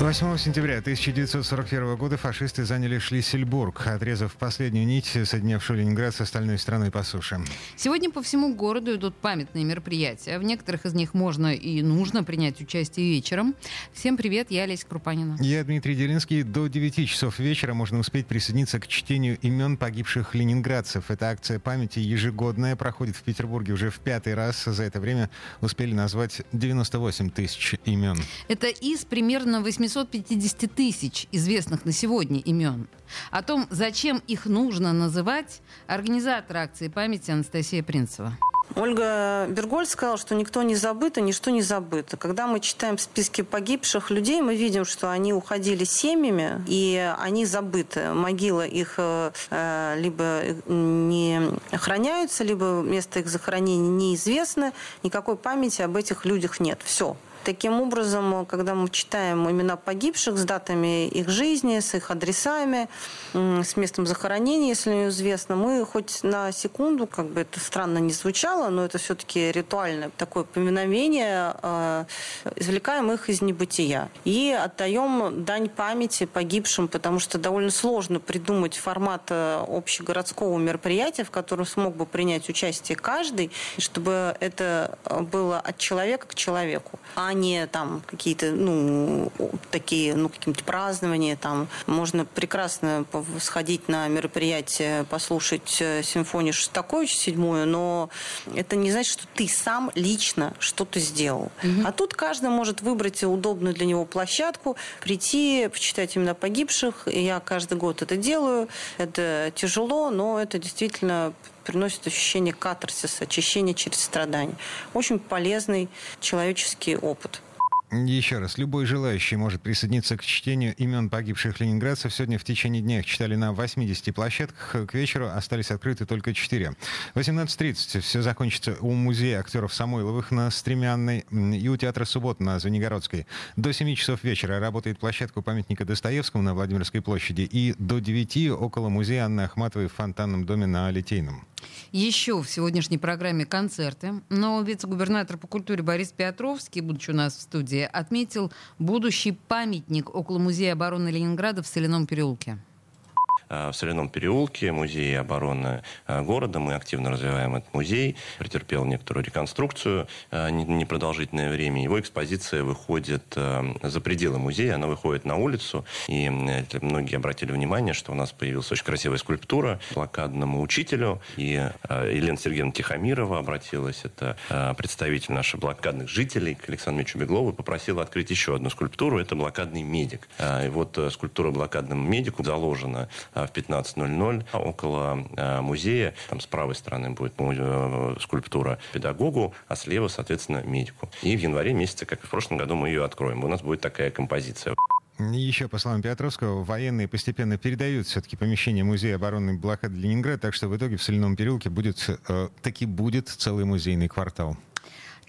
8 сентября 1941 года фашисты заняли Шлиссельбург, отрезав последнюю нить, соединявшую Ленинград с остальной страной по суше. Сегодня по всему городу идут памятные мероприятия. В некоторых из них можно и нужно принять участие вечером. Всем привет, я Олеся Крупанина. Я Дмитрий Делинский. До 9 часов вечера можно успеть присоединиться к чтению имен погибших ленинградцев. Эта акция памяти ежегодная, проходит в Петербурге уже в пятый раз. За это время успели назвать 98 тысяч имен. Это из примерно 800 750 тысяч известных на сегодня имен. О том, зачем их нужно называть, организатор акции памяти Анастасия Принцева. Ольга Бергольд сказала, что никто не забыт и ничто не забыто. Когда мы читаем списки погибших людей, мы видим, что они уходили семьями, и они забыты. Могилы их э, либо не охраняются, либо место их захоронения неизвестно. Никакой памяти об этих людях нет. Все. Таким образом, когда мы читаем имена погибших с датами их жизни, с их адресами, с местом захоронения, если известно, мы хоть на секунду, как бы это странно не звучало, но это все-таки ритуальное такое поминовение, э, извлекаем их из небытия и отдаем дань памяти погибшим, потому что довольно сложно придумать формат э, общегородского мероприятия, в котором смог бы принять участие каждый, чтобы это было от человека к человеку. А не там какие-то, ну, такие, ну, какие-то празднования, там, можно прекрасно сходить на мероприятие, послушать э, симфонию Шостаковича седьмую, но это не значит, что ты сам лично что-то сделал. Угу. А тут каждый может выбрать удобную для него площадку, прийти, почитать имена погибших. Я каждый год это делаю. Это тяжело, но это действительно приносит ощущение катарсиса, очищения через страдания. Очень полезный человеческий опыт. Еще раз, любой желающий может присоединиться к чтению имен погибших ленинградцев. Сегодня в течение дня их читали на 80 площадках. К вечеру остались открыты только 4. 18.30 все закончится у музея актеров Самойловых на Стремянной и у театра Суббот на Звенигородской. До 7 часов вечера работает площадка у памятника Достоевскому на Владимирской площади и до 9 около музея Анны Ахматовой в фонтанном доме на Литейном. Еще в сегодняшней программе концерты. Но вице-губернатор по культуре Борис Петровский, будучи у нас в студии, отметил будущий памятник около Музея обороны Ленинграда в Соляном переулке. Э, в Соляном переулке, музее обороны э, города. Мы активно развиваем этот музей. Претерпел некоторую реконструкцию э, непродолжительное время. Его экспозиция выходит за пределы музея, она выходит на улицу. И многие обратили внимание, что у нас появилась очень красивая скульптура блокадному учителю. И Елена Сергеевна Тихомирова обратилась, это представитель наших блокадных жителей, к Александру Мичу Беглову, попросила открыть еще одну скульптуру. Это блокадный медик. И вот скульптура блокадному медику заложена в 15.00 около а, музея. Там с правой стороны будет э, скульптура педагогу, а слева, соответственно, медику. И в январе месяце, как и в прошлом году, мы ее откроем. У нас будет такая композиция. Еще, по словам Петровского, военные постепенно передают все-таки помещение музея оборонной блокады Ленинграда, так что в итоге в Соляном переулке будет, э, таки будет целый музейный квартал.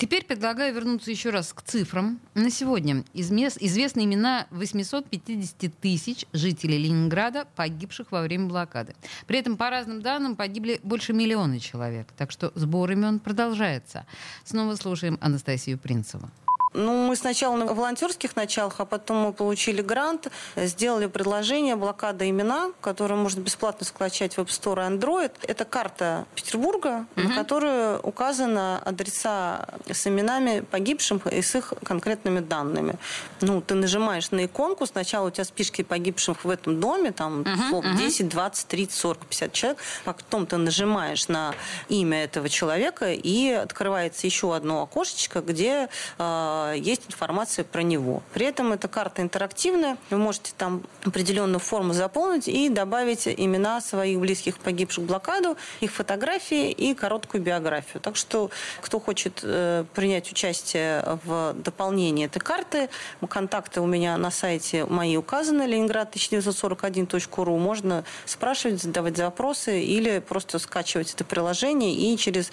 Теперь предлагаю вернуться еще раз к цифрам. На сегодня известны имена 850 тысяч жителей Ленинграда, погибших во время блокады. При этом, по разным данным, погибли больше миллиона человек. Так что сбор имен продолжается. Снова слушаем Анастасию Принцеву. Ну, мы сначала на волонтерских началах, а потом мы получили грант, сделали предложение блокада имена, которую можно бесплатно скачать в App Store и Android. Это карта Петербурга, угу. на которой указаны адреса с именами погибших и с их конкретными данными. Ну, ты нажимаешь на иконку, сначала у тебя списки погибших в этом доме, там угу, 10, 20, 30, 40, 50 человек, потом ты нажимаешь на имя этого человека, и открывается еще одно окошечко, где э, есть информация про него. При этом эта карта интерактивная. Вы можете там определенную форму заполнить и добавить имена своих близких погибших в блокаду, их фотографии и короткую биографию. Так что, кто хочет э, принять участие в дополнении этой карты, контакты у меня на сайте мои указаны, ленинград 1941.ру. Можно спрашивать, задавать запросы или просто скачивать это приложение и через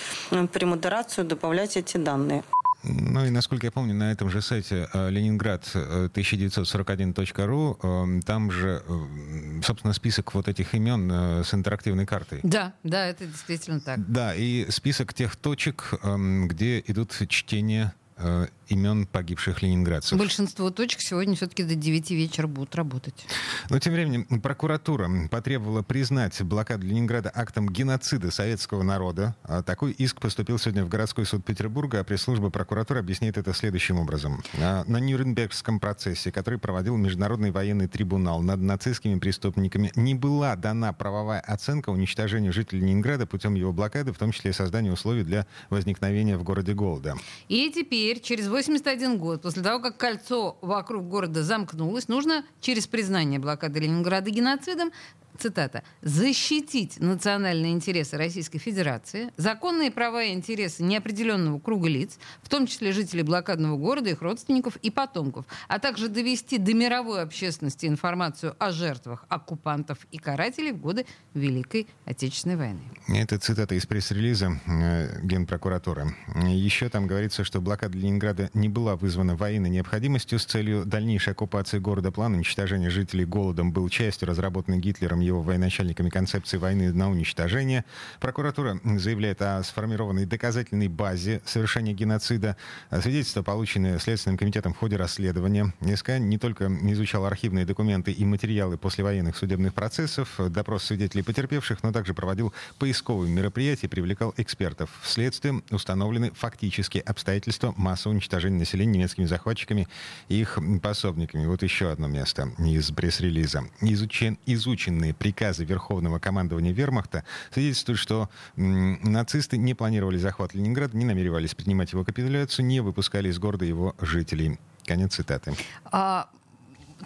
премодерацию добавлять эти данные. Ну и, насколько я помню, на этом же сайте э, Ленинград 1941.ру э, там же, э, собственно, список вот этих имен с интерактивной картой. Да, да, это действительно так. Да, и список тех точек, эм, где идут чтения Э, имен погибших ленинградцев. Большинство точек сегодня все-таки до 9 вечера будут работать. Но тем временем прокуратура потребовала признать блокаду Ленинграда актом геноцида советского народа. А такой иск поступил сегодня в городской суд Петербурга, а пресс-служба прокуратуры объясняет это следующим образом. А, на Нюрнбергском процессе, который проводил Международный военный трибунал над нацистскими преступниками, не была дана правовая оценка уничтожению жителей Ленинграда путем его блокады, в том числе создания условий для возникновения в городе голода. И теперь, через 81 год, после того, как кольцо вокруг города замкнулось, нужно через признание блокады Ленинграда геноцидом цитата, «защитить национальные интересы Российской Федерации, законные права и интересы неопределенного круга лиц, в том числе жителей блокадного города, их родственников и потомков, а также довести до мировой общественности информацию о жертвах оккупантов и карателей в годы Великой Отечественной войны». Это цитата из пресс-релиза э, Генпрокуратуры. Еще там говорится, что блокада Ленинграда не была вызвана военной необходимостью с целью дальнейшей оккупации города. План уничтожения жителей голодом был частью разработанной Гитлером его военачальниками концепции войны на уничтожение. Прокуратура заявляет о сформированной доказательной базе совершения геноцида. Свидетельства, полученные Следственным комитетом в ходе расследования. СК не только изучал архивные документы и материалы послевоенных судебных процессов, допрос свидетелей потерпевших, но также проводил поисковые мероприятия привлекал экспертов. Вследствие установлены фактические обстоятельства массового уничтожения населения немецкими захватчиками и их пособниками. Вот еще одно место из пресс-релиза. Изучен, изученные приказы Верховного командования Вермахта свидетельствуют, что нацисты не планировали захват Ленинграда, не намеревались принимать его капитуляцию, не выпускали из города его жителей. Конец цитаты. А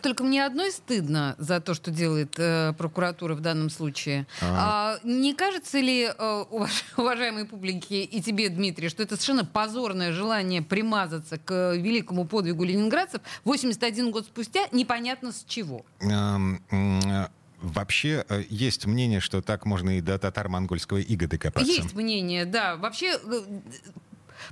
только мне одной стыдно за то, что делает э, прокуратура в данном случае. А. А, не кажется ли, э, уваж, уважаемой публике и тебе, Дмитрий, что это совершенно позорное желание примазаться к великому подвигу ленинградцев 81 год спустя, непонятно с чего? Вообще э, есть мнение, что так можно и до татар-монгольского ига докопаться. Есть мнение, да. Вообще, э,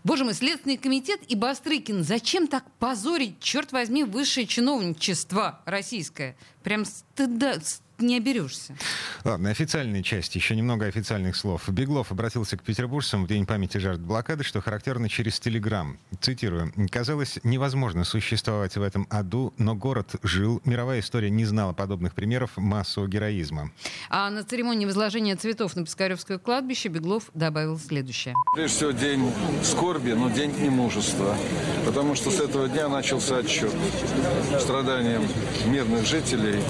Боже мой, Следственный комитет и Бастрыкин, зачем так позорить, черт возьми, высшее чиновничество российское? Прям стыда, не оберешься. Ладно, официальная часть. Еще немного официальных слов. Беглов обратился к петербуржцам в день памяти жертв блокады, что характерно через Телеграм. Цитирую. «Казалось невозможно существовать в этом аду, но город жил. Мировая история не знала подобных примеров массового героизма». А на церемонии возложения цветов на Пискаревское кладбище Беглов добавил следующее. Прежде всего, день скорби, но день немужества. Потому что с этого дня начался отчет страданиям мирных жителей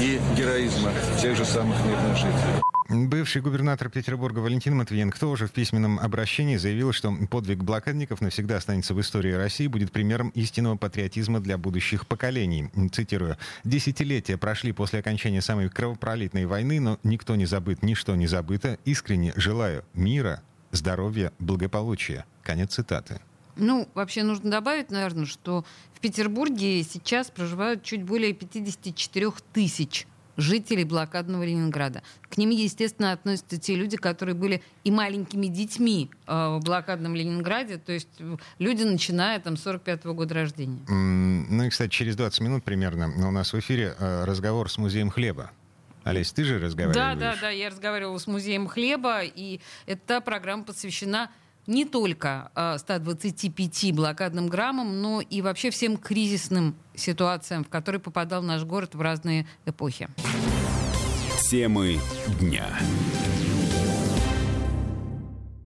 и героизма героизма тех же самых мирных жителей. Бывший губернатор Петербурга Валентин Матвиенко тоже в письменном обращении заявил, что подвиг блокадников навсегда останется в истории России, будет примером истинного патриотизма для будущих поколений. Цитирую. «Десятилетия прошли после окончания самой кровопролитной войны, но никто не забыт, ничто не забыто. Искренне желаю мира, здоровья, благополучия». Конец цитаты. Ну, вообще нужно добавить, наверное, что в Петербурге сейчас проживают чуть более 54 тысяч жителей блокадного Ленинграда. К ним, естественно, относятся те люди, которые были и маленькими детьми э, в блокадном Ленинграде, то есть э, люди, начиная там 45 -го года рождения. ну и, кстати, через 20 минут примерно у нас в эфире э, разговор с музеем хлеба. Олесь, ты же разговариваешь? Да, да, да, я разговаривала с музеем хлеба, и эта программа посвящена не только 125 э, блокадным граммам, но и вообще всем кризисным ситуациям, в которые попадал наш город в разные эпохи. Темы дня.